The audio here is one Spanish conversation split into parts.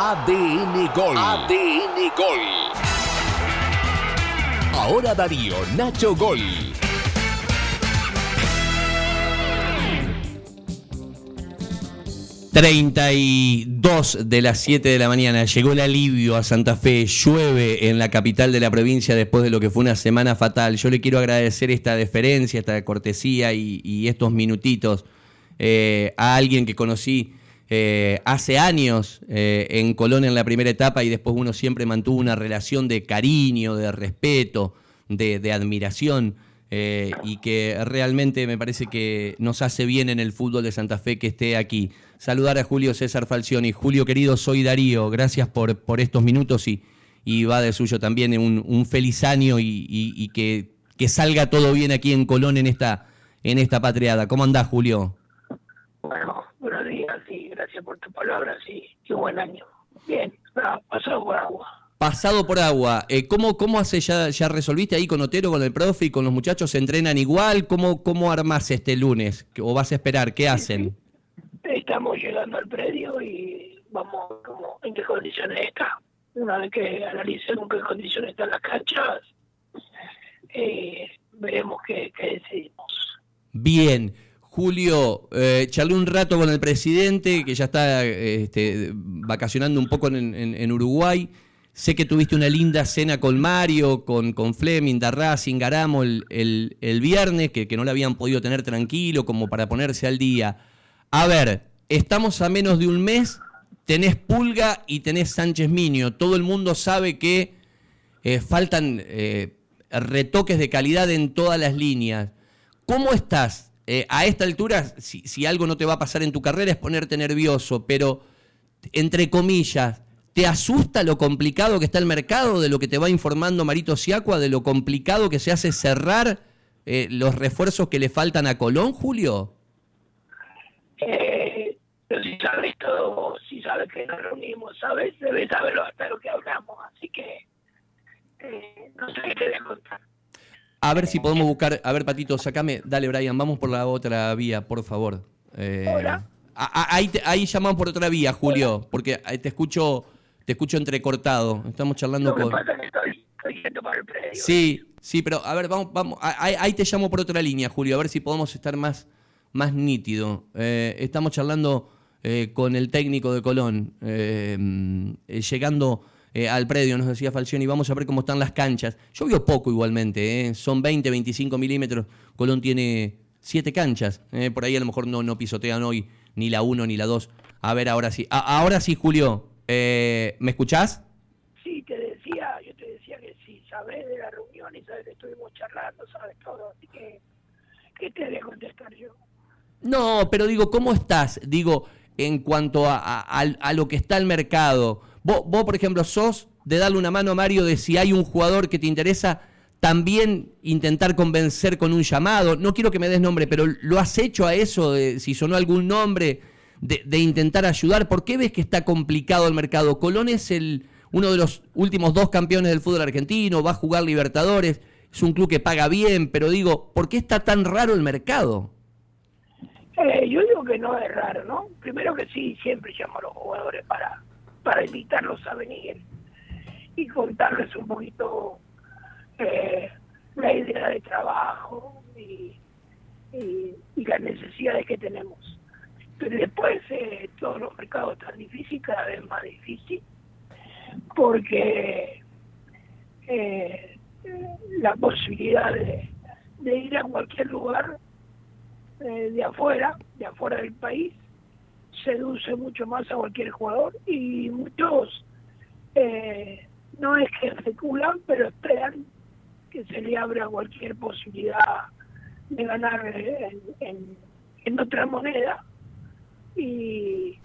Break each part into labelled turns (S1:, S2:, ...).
S1: ADN Gol. ADN Gol. Ahora Darío, Nacho Gol.
S2: ...32 de las 7 de la mañana... ...llegó el alivio a Santa Fe... ...llueve en la capital de la provincia... ...después de lo que fue una semana fatal... ...yo le quiero agradecer esta deferencia... ...esta cortesía y, estos minutitos... Eh, ...a alguien que conocí... Eh, hace años eh, en Colón en la primera etapa y después uno siempre mantuvo una relación de cariño, de respeto, de, admiración eh, y que realmente me parece que nos hace bien en el fútbol de Santa Fe que esté aquí. Saludar a Julio César Falcioni. Julio querido, soy Darío, gracias por, por estos minutos y, va de suyo también un, un feliz año y, que, que, salga todo bien aquí en Colón en esta, en esta patriada. ¿Cómo andás, Julio?
S3: Bueno, gracias por tu palabra y, qué buen año. Bien, pasado por agua.
S2: Pasado por agua. Eh, ¿cómo, ¿Cómo hace ya, ya resolviste ahí con Otero, con el profe y con los muchachos? ¿Se entrenan igual? ¿Cómo, cómo armás este lunes? ¿O vas a esperar? ¿Qué hacen?
S3: Estamos llegando al predio y vamos como en qué condiciones está. Una vez que analicemos en qué condiciones están las canchas, eh, veremos qué, qué decidimos.
S2: Bien. Julio, eh, charlé un rato con el presidente, que ya está este, vacacionando un poco en, Uruguay. Sé que tuviste una linda cena con Mario, con, con Fleming, Darraz, Ingaramo el, el, viernes, que, que, no la habían podido tener tranquilo, como para ponerse al día. A ver, estamos a menos de un mes, tenés Pulga y tenés Sánchez Miño. Todo el mundo sabe que eh, faltan eh, retoques de calidad en todas las líneas. ¿Cómo estás? Eh, a esta altura, si, algo no te va a pasar en tu carrera es ponerte nervioso, pero entre comillas, ¿te asusta lo complicado que está el mercado, de lo que te va informando Marito Siacua, de lo complicado que se hace cerrar eh, los refuerzos que le faltan a Colón, Julio?
S3: Eh, si sabes todo, si sabes que nos reunimos, sabes, debes saberlo hasta lo que hablamos, así que no sé qué te voy a contar.
S2: A ver si podemos buscar. A ver, Patito, sacame. Dale, Brian, vamos por la otra vía, por favor.
S3: Eh, Hola.
S2: ahí, ahí llamamos por otra vía, Julio, porque te escucho te escucho entrecortado. Estamos charlando con. Sí, sí, pero a ver, vamos, vamos. Ahí, te llamo por otra línea, Julio, a ver si podemos estar más, más nítido. Eh, estamos charlando eh, con el técnico de Colón, llegando eh, al predio, nos decía Falcioni, vamos a ver cómo están las canchas. Llovió poco igualmente, ¿eh? son 20, 25 milímetros. Colón tiene siete canchas, ¿eh? por ahí a lo mejor no, no pisotean hoy ni la 1 ni la 2. A ver, ahora sí. ahora sí, Julio, ¿me escuchás?
S3: Sí, te decía, yo te decía que sí, sabes de la reunión y sabes que estuvimos charlando, sabes todo, así que, ¿qué te voy a contestar yo?
S2: No, pero digo, ¿cómo estás? Digo, en cuanto a, a lo que está el mercado, Vos, por ejemplo, sos de darle una mano a Mario de si hay un jugador que te interesa, también intentar convencer con un llamado. No quiero que me des nombre, pero ¿lo has hecho a eso? De, si sonó algún nombre, de, intentar ayudar. ¿Por qué ves que está complicado el mercado? Colón es el, uno de los últimos dos campeones del fútbol argentino, va a jugar Libertadores, es un club que paga bien, pero digo, ¿por qué está tan raro el mercado?
S3: Eh, yo digo que no es raro, ¿no? Primero que sí, siempre llamo a los jugadores para para invitarlos a venir y contarles un poquito eh, la idea de trabajo y, las necesidades que tenemos. Pero después eh, todos los mercados están difíciles, cada vez más difícil, porque eh, la posibilidad de, ir a cualquier lugar de afuera, de afuera del país, seduce mucho más a cualquier jugador y muchos eh, no es que especulan, pero esperan que se le abra cualquier posibilidad de ganar en, en, otra moneda y,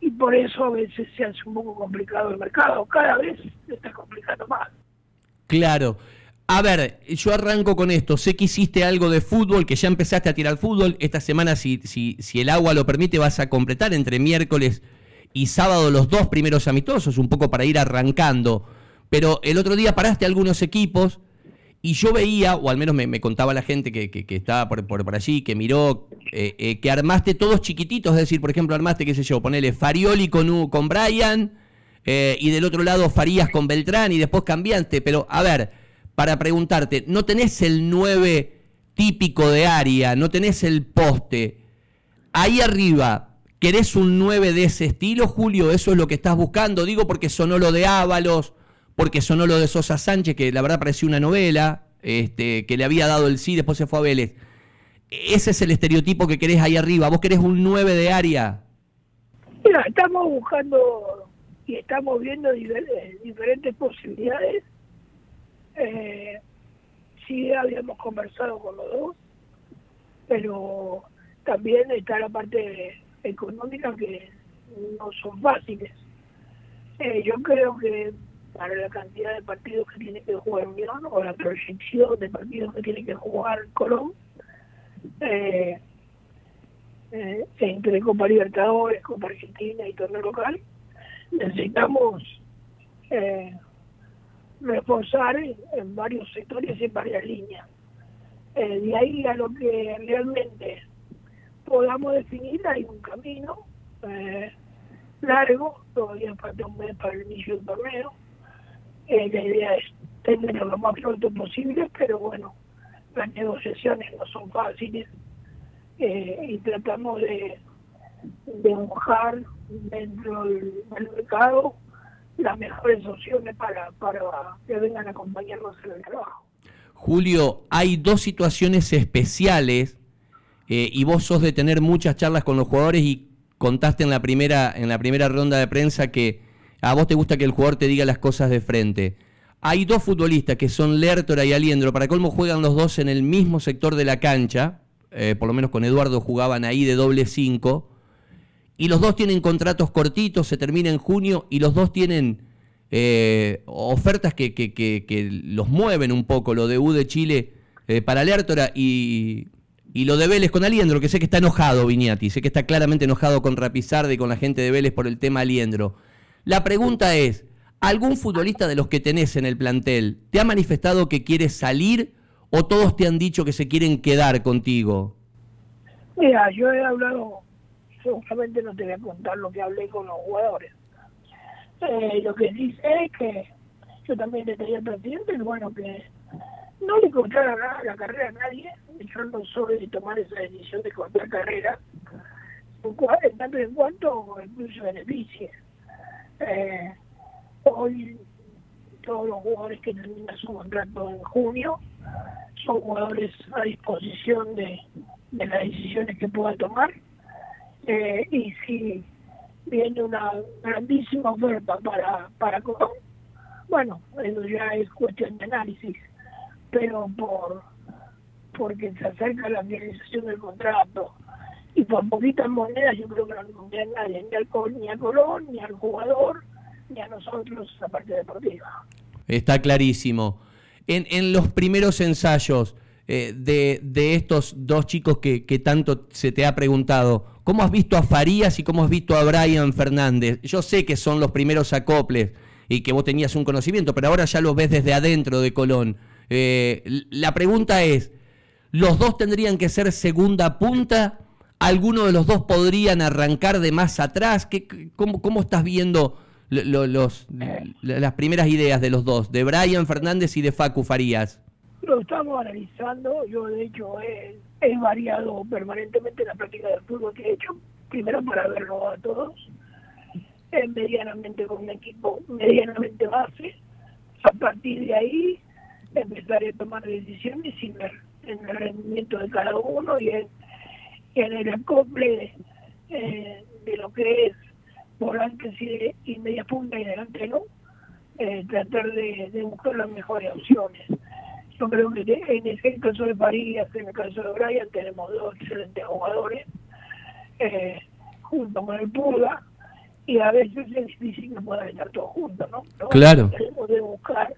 S3: y por eso a veces se hace un poco complicado el mercado, cada vez se está complicando más.
S2: Claro. A ver, yo arranco con esto. Sé que hiciste algo de fútbol, que ya empezaste a tirar fútbol. Esta semana, si, si, si el agua lo permite, vas a completar entre miércoles y sábado los dos primeros amistosos, un poco para ir arrancando. Pero el otro día paraste algunos equipos y yo veía, o al menos me, contaba la gente que, que, estaba por, por, allí, que miró, eh, eh, que armaste todos chiquititos, es decir, por ejemplo, armaste, qué sé yo, ponele Farioli con, con Brian, eh, y del otro lado Farías con Beltrán y después cambiante, pero a ver, para preguntarte, no tenés el 9 típico de área, no tenés el poste. Ahí arriba, ¿querés un 9 de ese estilo, Julio? ¿Eso es lo que estás buscando? Digo porque sonó lo de Ábalos, porque sonó lo de Sosa Sánchez, que la verdad pareció una novela, este, que le había dado el sí, después se fue a Vélez. Ese es el estereotipo que querés ahí arriba. ¿Vos querés un 9 de área?
S3: Mira, estamos buscando y estamos viendo eh, diferentes posibilidades. Eh, sí habíamos conversado con los dos, pero también está la parte económica que no son fáciles. Eh, yo creo que para la cantidad de partidos que tiene que jugar Unión o la proyección de partidos que tiene que jugar Colón, eh, eh, entre Copa Libertadores, Copa Argentina y torneo local, necesitamos eh, reforzar en, varios sectores y en varias líneas. Eh, de ahí a lo que realmente podamos definir hay un camino eh, largo, todavía falta un mes para el inicio del torneo. la idea es tenerlo lo más pronto posible, pero bueno, las negociaciones no son fáciles y tratamos de, de dentro del mercado las mejores opciones para, para que vengan a acompañarnos en el trabajo.
S2: Julio, hay dos situaciones especiales eh, y vos sos de tener muchas charlas con los jugadores y contaste en la primera en la primera ronda de prensa que a vos te gusta que el jugador te diga las cosas de frente. Hay dos futbolistas que son Lertora y Aliendro, para colmo juegan los dos en el mismo sector de la cancha, eh, por lo menos con Eduardo jugaban ahí de doble cinco, y los dos tienen contratos cortitos, se termina en junio, y los dos tienen eh, ofertas que, que, que, los mueven un poco, lo de U de Chile eh, para Lertora y, y, lo de Vélez con Aliendro, que sé que está enojado Viñati, sé que está claramente enojado con Rapizarde y con la gente de Vélez por el tema Aliendro. La pregunta es, ¿algún futbolista de los que tenés en el plantel te ha manifestado que quiere salir o todos te han dicho que se quieren quedar contigo?
S3: Mira, yo he hablado seguramente no te voy a contar lo que hablé con los jugadores. Eh, lo que dice es que yo también le pedí al presidente, bueno, que no le cortara nada la carrera a nadie, yo no soy de tomar esa decisión de cortar carrera, en tanto en cuanto incluso beneficie. Eh, hoy todos los jugadores que terminan su contrato en junio son jugadores a disposición de, de las decisiones que pueda tomar eh, y si viene una grandísima oferta para, para bueno, eso ya es cuestión de análisis, pero por porque se acerca la finalización del contrato y por poquitas monedas yo creo que no conviene a nadie, ni al, ni a Colón, ni al jugador, ni a nosotros, la parte deportiva.
S2: Está clarísimo. En, en los primeros ensayos eh, de, de, estos dos chicos que, que tanto se te ha preguntado, ¿Cómo has visto a Farías y cómo has visto a Brian Fernández? Yo sé que son los primeros acoples y que vos tenías un conocimiento, pero ahora ya los ves desde adentro de Colón. Eh, la pregunta es, ¿los dos tendrían que ser segunda punta? ¿Alguno de los dos podrían arrancar de más atrás? ¿Qué, cómo, cómo, estás viendo los, las primeras ideas de los dos, de Brian Fernández y de Facu Farías?
S3: Lo estamos analizando, yo de hecho he, variado permanentemente la práctica del fútbol que he hecho, primero para verlo a todos, medianamente con un equipo medianamente base, a partir de ahí empezaré a tomar decisiones sin en el rendimiento de cada uno y en, el acople eh, de lo que es volantes y, y media punta y delante no, eh, tratar de buscar las mejores opciones yo creo que en el caso de Farías, en el caso de Brian, tenemos dos excelentes jugadores, eh, junto con el Pulga, y a veces es difícil que puedan estar todos juntos, ¿no?
S2: Claro.
S3: Tenemos que buscar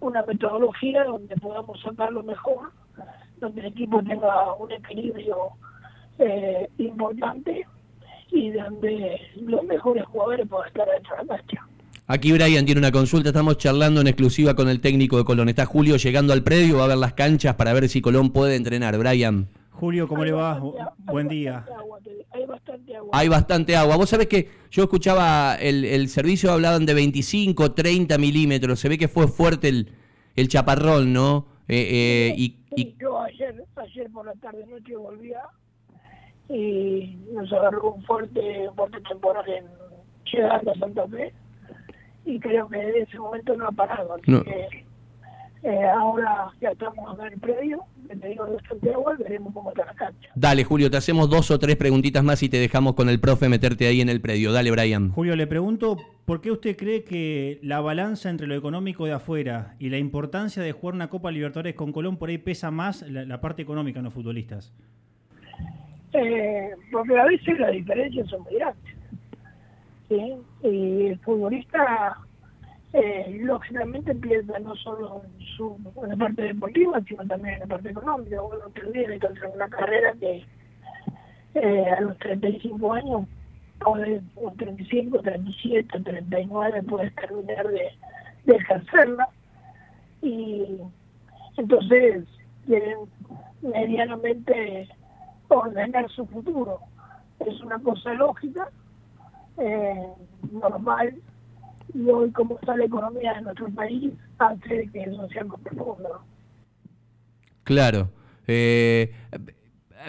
S3: una metodología donde podamos sacar lo mejor, donde el equipo tenga un equilibrio eh, importante y donde los mejores jugadores puedan estar dentro de la cancha.
S2: Aquí Brian tiene una consulta, estamos charlando en exclusiva con el técnico de Colón. Está Julio llegando al predio, va a ver las canchas para ver si Colón puede entrenar. Brian.
S4: Julio, ¿cómo
S3: Hay
S4: le va?
S3: bastante a- hay
S4: Buen día.
S3: bastante agua, te- hay bastante agua.
S2: Hay bastante agua. Vos sabés que yo escuchaba el, el servicio, hablaban de 25, 30 milímetros. Se ve que fue fuerte el, el chaparrón, ¿no? Eh, eh, y,
S3: Sí, yo ayer, ayer por la tarde noche volvía y nos agarró un fuerte, fuerte temporal en llegando a Santa Fe y creo que desde ese momento no ha parado. Así
S2: No.
S3: que eh, ahora ya estamos en el predio, le digo bastante agua y veremos cómo está la cancha.
S2: dale, Julio, te hacemos dos o tres preguntitas más y te dejamos con el profe meterte ahí en el predio. Dale, Brian.
S4: Julio, le pregunto, ¿por qué usted cree que la balanza entre lo económico de afuera y la importancia de jugar una Copa Libertadores con Colón por ahí pesa más la, la parte económica en los futbolistas?
S3: Eh, porque a veces las diferencias son muy grandes. Y el futbolista, eh, lógicamente, piensa no solo en, su, la parte deportiva, sino también en la parte económica. Te olvides que hacer una carrera que eh, a los 35 años, puede, o 35, 37, 39, puedes terminar de, de ejercerla. Y entonces quieren medianamente ordenar su futuro. Es una cosa lógica, eh, normal, y hoy como está la economía de nuestro país, hace que eso sea más profundo.
S2: Claro. Eh,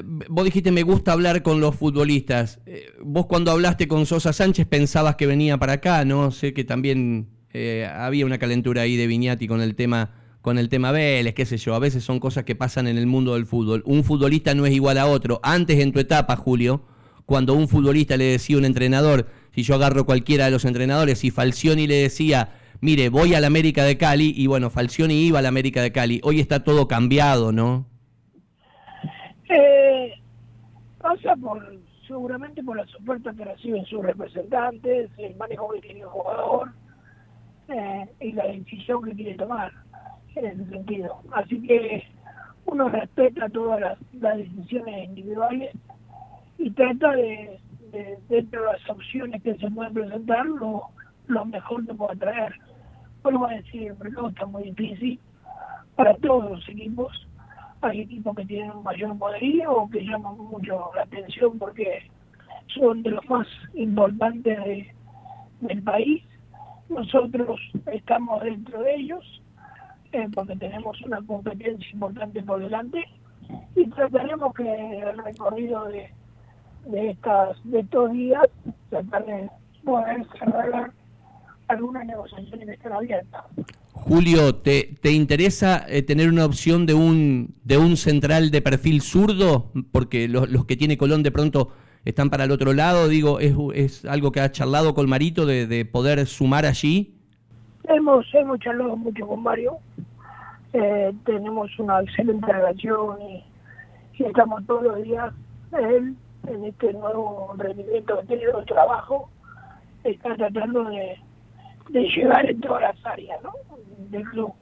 S2: vos dijiste, me gusta hablar con los futbolistas. Eh, vos cuando hablaste con Sosa Sánchez pensabas que venía para acá, ¿no? Sé que también eh, había una calentura ahí de Viñati con el tema con el tema Vélez, qué sé yo, a veces son cosas que pasan en el mundo del fútbol. Un futbolista no es igual a otro. Antes en tu etapa, Julio, cuando un futbolista le decía a un entrenador, si yo agarro cualquiera de los entrenadores, si Falcioni le decía, mire, voy al América de Cali, y bueno, Falcioni iba al América de Cali. Hoy está todo cambiado, ¿no?
S3: Eh, pasa por seguramente por las ofertas que reciben sus representantes, el manejo que tiene el jugador eh, y la decisión que quiere tomar en ese sentido. Así que uno respeta todas las decisiones individuales y trata de, de, dentro de las opciones que se pueden presentar, lo, lo mejor que pueda traer. Vuelvo a decir, el mercado está muy difícil para todos los equipos. Hay equipos que tienen un mayor poderío o que llaman mucho la atención porque son de los más importantes de- del país. Nosotros estamos dentro de ellos eh, porque tenemos una competencia importante por delante y trataremos que el recorrido de, de estas de estos días tratar de poder cerrar algunas negociaciones que están abiertas.
S2: Julio, ¿te, te interesa eh, tener una opción de un, de un central de perfil zurdo? Porque los, los que tiene Colón de pronto están para el otro lado. Digo, ¿es, es algo que ha charlado con Marito de, de poder sumar allí?
S3: Hemos, hemos charlado mucho con Mario, eh, tenemos una excelente relación y, y estamos todos los días, él, en este nuevo rendimiento que tiene de trabajo, está tratando de, de llegar en todas las áreas ¿no? del club,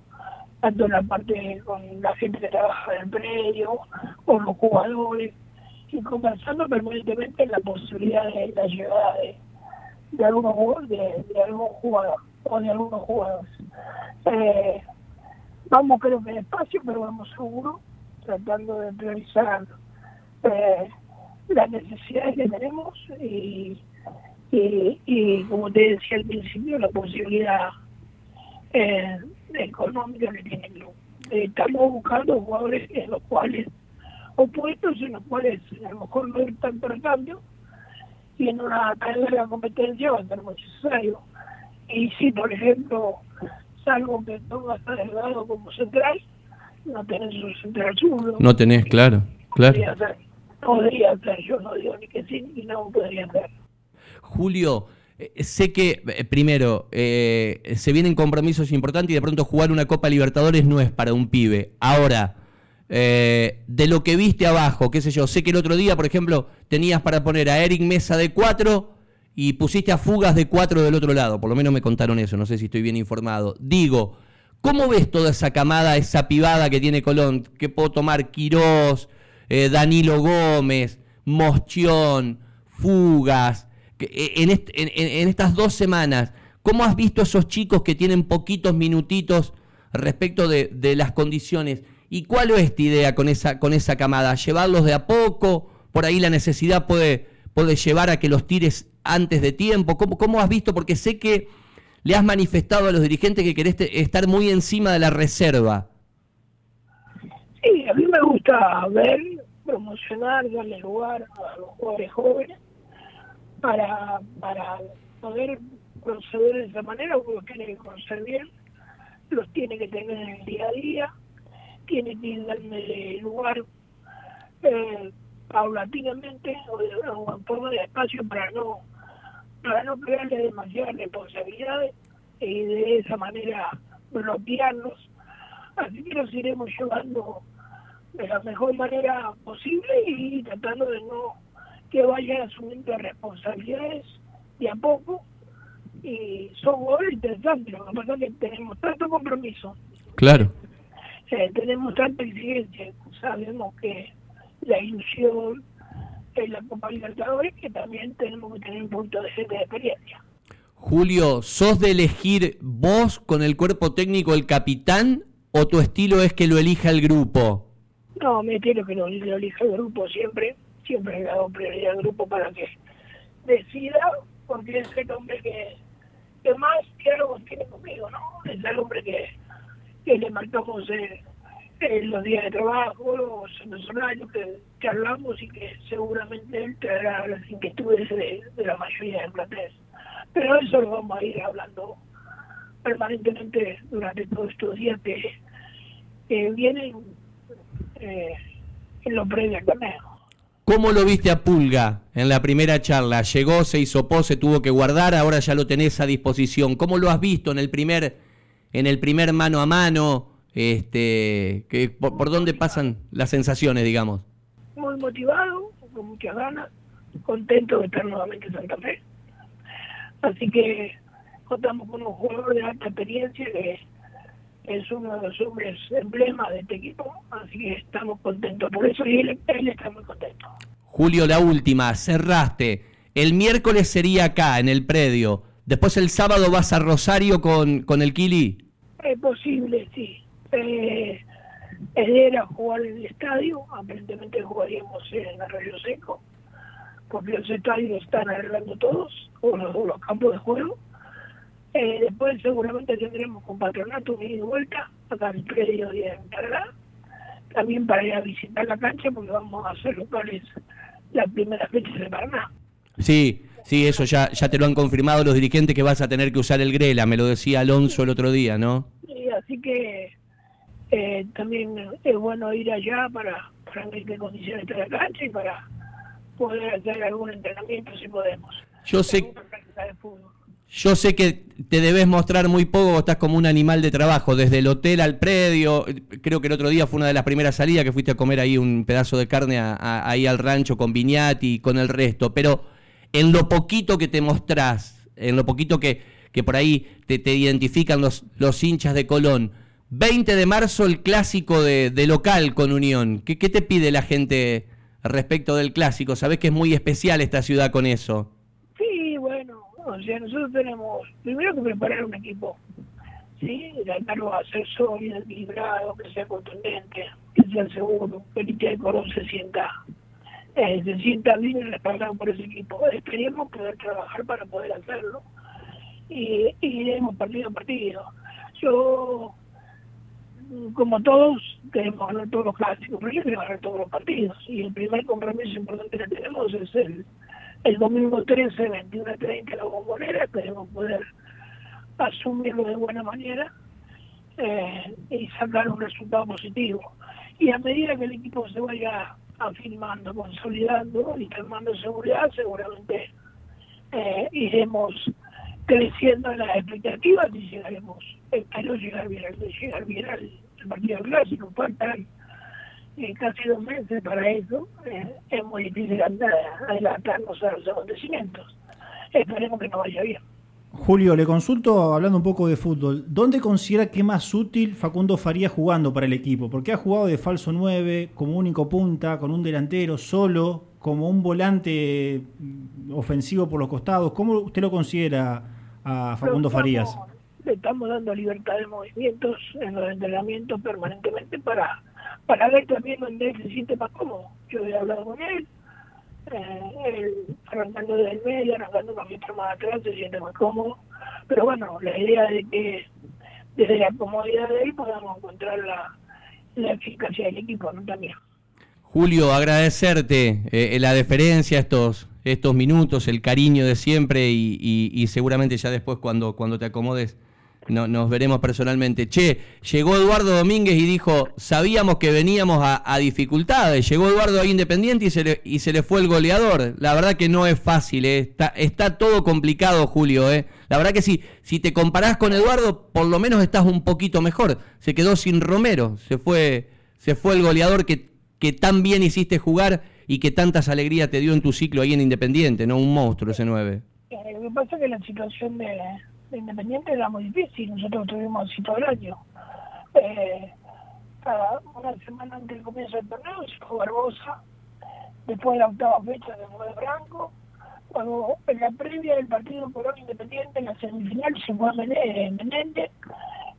S3: tanto en la parte con la gente que trabaja en el predio, con los jugadores, y conversando permanentemente en la posibilidad de la llegada de, algunos de, de algún jugador o de algunos jugadores. Eh, vamos creo que despacio, pero vamos seguro, tratando de priorizar eh, las necesidades que tenemos y, y, y, como te decía al principio, la posibilidad eh, económica que tiene el club. Estamos buscando jugadores en los cuales, o puestos en los cuales a lo mejor no hay tanto recambio, y en una cadena de la competencia va a ser necesario. Y si, por ejemplo, salvo que pongas a Delgado como central, no tenés un central zurdo.
S2: No tenés, claro, claro.
S3: Podría ser, podría ser, yo no digo ni que sí ni no podría ser.
S2: Julio, eh, sé que, eh, primero, eh, se vienen compromisos importantes y de pronto jugar una Copa Libertadores no es para un pibe. Ahora, de lo que viste abajo, qué sé yo, sé que el otro día, por ejemplo, tenías para poner a Eric Mesa de 4 y pusiste a Fugas de 4 del otro lado, por lo menos me contaron eso, no sé si estoy bien informado. Digo, ¿cómo ves toda esa camada, esa pivada que tiene Colón? Que puedo tomar Quirós, eh, Danilo Gómez, Mostión, Fugas, eh, en, est- en- en- en estas dos semanas, ¿cómo has visto esos chicos que tienen poquitos minutitos respecto de, de las condiciones? ¿Y cuál es tu idea con esa, con esa camada? ¿Llevarlos de a poco? ¿Por ahí la necesidad puede, puede llevar a que los tires antes de tiempo? ¿Cómo, ¿Cómo has visto? Porque sé que le has manifestado a los dirigentes que querés estar muy encima de la reserva.
S3: Sí, a mí me gusta ver, promocionar, darle lugar a los jugadores jóvenes para, para poder proceder de esa manera, los tiene que conocer bien, los tiene que tener en el día a día, tiene que darle lugar eh, paulatinamente o en forma de espacio para no para no pegarle demasiadas responsabilidades y de esa manera bloquearlos. Así que los iremos llevando de la mejor manera posible y tratando de no que vayan asumiendo responsabilidades de a poco y son jugadores interesantes. Lo que pasa es que tenemos tanto compromiso.
S2: Claro.
S3: Eh, tenemos tanta exigencia. Sabemos que la ilusión es la Copa Libertadores que también tenemos que tener un punto de gente de experiencia.
S2: Julio, ¿sos de elegir vos con el cuerpo técnico el capitán o tu estilo es que lo elija el grupo?
S3: No, me estilo que lo, elija el grupo siempre. Siempre he dado prioridad al grupo para que decida, porque es el hombre que, que más diálogos tiene conmigo, ¿no? Es el hombre que, que le marcamos en los días de trabajo, los, los horarios que, que, hablamos y que seguramente él traerá las inquietudes de, la mayoría del plantel. Pero eso lo vamos a ir hablando permanentemente durante todos estos días que, vienen eh, en lo previo al torneo.
S2: ¿Cómo lo viste a Pulga en la primera charla? Llegó, se hizo pose, tuvo que guardar, ahora ya lo tenés a disposición. ¿Cómo lo has visto en el primer, en el primer mano a mano? Este, que, por, por, dónde pasan las sensaciones, digamos?
S3: Muy motivado, con muchas ganas, contento de estar nuevamente en Santa Fe. Así que contamos con un jugador de alta experiencia que es uno de los hombres emblemas de este equipo, así que estamos contentos por eso y él, está muy contento.
S2: Julio, la última, cerraste. El miércoles sería acá, en el predio. Después el sábado vas a Rosario con, con el Kili.
S3: Es posible, sí. Eh, era jugar en el estadio, aparentemente jugaríamos en Arroyo Seco, porque los estadios están arreglando todos, o los, campos de juego. Eh, después seguramente tendremos con patronato y de vuelta acá el predio de Encargada, también para ir a visitar la cancha porque vamos a hacer locales la primera fecha de Paraná.
S2: Sí, sí, eso ya, ya te lo han confirmado los dirigentes que vas a tener que usar el Grela, me lo decía Alonso el otro día, ¿no?
S3: Sí, así que eh, también es bueno ir allá para, para ver qué condiciones está la cancha y para poder hacer algún entrenamiento si podemos.
S2: Yo sé, yo sé que te debes mostrar muy poco, estás como un animal de trabajo, desde el hotel al predio. Creo que el otro día fue una de las primeras salidas que fuiste a comer ahí un pedazo de carne ahí al rancho con Viñati y con el resto. Pero en lo poquito que te mostrás, en lo poquito que, que por ahí te, identifican los, los hinchas de Colón, 20 de marzo el clásico de, local con Unión. ¿Qué, ¿Qué, te pide la gente respecto del clásico? Sabés que es muy especial esta ciudad con eso.
S3: O sea, nosotros tenemos primero que preparar un equipo, ¿sí? Tratarlo a ser sólido, equilibrado, que sea contundente, que sea seguro, que el Corón se sienta, eh, se sienta bien respaldado por ese equipo. Esperemos poder trabajar para poder hacerlo y, y partido a partido. Yo como todos, queremos ganar todos los clásicos, pero yo quiero ganar todos los partidos. Y el primer compromiso importante que tenemos es el, el domingo 13, 21 30 la bombonera. Queremos poder asumirlo de buena manera eh, y sacar un resultado positivo. Y a medida que el equipo se vaya afirmando, consolidando y tomando seguridad, seguramente eh, iremos creciendo en las expectativas y llegaremos, espero llegar bien, llegar bien al, partido clásico, faltan eh, casi dos meses para eso, eh, es muy difícil adelantarnos a los acontecimientos. Esperemos que no vaya bien.
S4: Julio, le consulto hablando un poco de fútbol. ¿Dónde considera que es más útil Facundo Faría jugando para el equipo? Porque ha jugado de falso 9, como único punta, con un delantero solo, como un volante ofensivo por los costados. ¿Cómo usted lo considera a Facundo Farías?
S3: Le estamos dando libertad de movimientos en los entrenamientos permanentemente para para ver también dónde él se siente más cómodo. Yo he hablado con él, eh, él arrancando desde el medio, arrancando un poquito más atrás, se siente más cómodo. Pero bueno, la idea de que desde la comodidad de él podamos encontrar la, la eficacia del equipo, ¿no? También.
S2: Julio, agradecerte eh, la deferencia, estos, estos minutos, el cariño de siempre y, y- y seguramente ya después cuando, cuando te acomodes no- nos veremos personalmente. Che, llegó Eduardo Domínguez y dijo, sabíamos que veníamos a, a dificultades. Llegó Eduardo ahí Independiente y se, le, y se le fue el goleador. La verdad que no es fácil, eh. está, está todo complicado, Julio. Eh. La verdad que sí, si te comparás con Eduardo, por lo menos estás un poquito mejor. Se quedó sin Romero, se fue, se fue el goleador que, que tan bien hiciste jugar y que tantas alegrías te dio en tu ciclo ahí en Independiente, ¿no? Un monstruo ese 9.
S3: Eh, lo que pasa es que la situación de, de Independiente era muy difícil, nosotros tuvimos así todo el año. Eh, cada una semana antes del comienzo del torneo se fue Barbosa, después de la octava fecha se fue Franco, cuando en la previa del partido Colón Independiente, en la semifinal se fue Mene- Menéndez,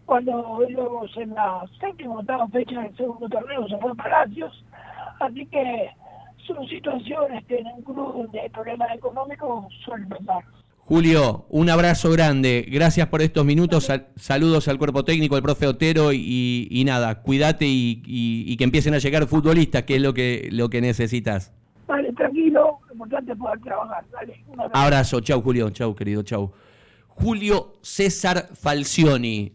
S3: cuando íbamos en la séptima octava fecha del segundo torneo se fue Palacios, así que son situaciones que en un club hay problemas económicos suelen pasar.
S2: Julio, un abrazo grande. Gracias por estos minutos. Sal- saludos al cuerpo técnico, al profe Otero y, y nada, cuídate y, y- y que empiecen a llegar futbolistas, que es lo que, lo que necesitas.
S3: Vale, tranquilo, lo importante es poder trabajar. Dale, un abrazo.
S2: Abrazo, chau Julio, chau querido, chau. Julio César Falcioni.